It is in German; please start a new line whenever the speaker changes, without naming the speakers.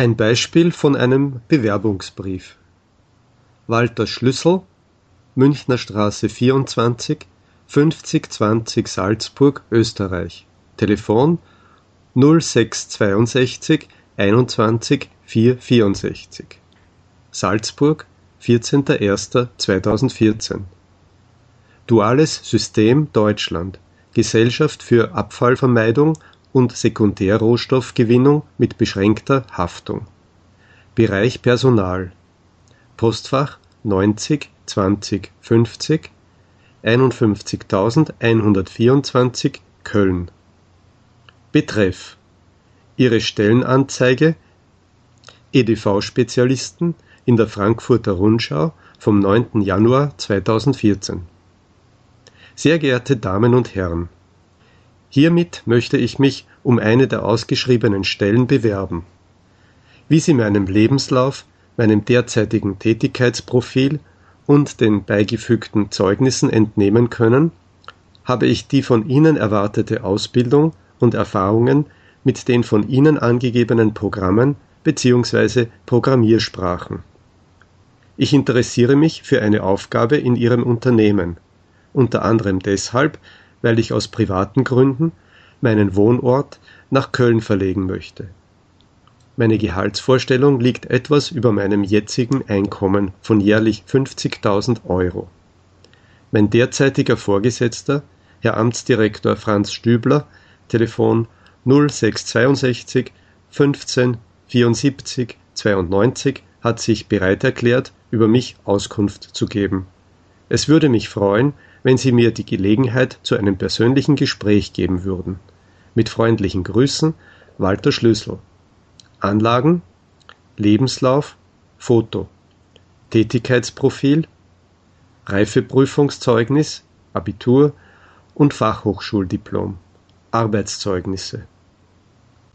Ein Beispiel von einem Bewerbungsbrief. Walter Schlüssel, Münchner Straße 24, 5020 Salzburg, Österreich. Telefon 0662 21 464. Salzburg, 14.01.2014. Duales System Deutschland. Gesellschaft für Abfallvermeidung und Sekundärrohstoffgewinnung mit beschränkter Haftung. Bereich Personal. Postfach 90 20 50 51124 Köln. Betreff Ihre Stellenanzeige EDV-Spezialisten in der Frankfurter Rundschau vom 9. Januar 2014. Sehr geehrte Damen und Herren, hiermit möchte ich mich um eine der ausgeschriebenen Stellen bewerben. Wie Sie meinem Lebenslauf, meinem derzeitigen Tätigkeitsprofil und den beigefügten Zeugnissen entnehmen können, habe ich die von Ihnen erwartete Ausbildung und Erfahrungen mit den von Ihnen angegebenen Programmen bzw. Programmiersprachen. Ich interessiere mich für eine Aufgabe in Ihrem Unternehmen, unter anderem deshalb, weil ich aus privaten Gründen meinen Wohnort nach Köln verlegen möchte. Meine Gehaltsvorstellung liegt etwas über meinem jetzigen Einkommen von jährlich 50.000 Euro. Mein derzeitiger Vorgesetzter, Herr Amtsdirektor Franz Stübler, Telefon 0662 15 74 92, hat sich bereit erklärt, über mich Auskunft zu geben. Es würde mich freuen, wenn Sie mir die Gelegenheit zu einem persönlichen Gespräch geben würden. Mit freundlichen Grüßen, Walter Schlüssel. Anlagen, Lebenslauf, Foto, Tätigkeitsprofil, Reifeprüfungszeugnis, Abitur und Fachhochschuldiplom, Arbeitszeugnisse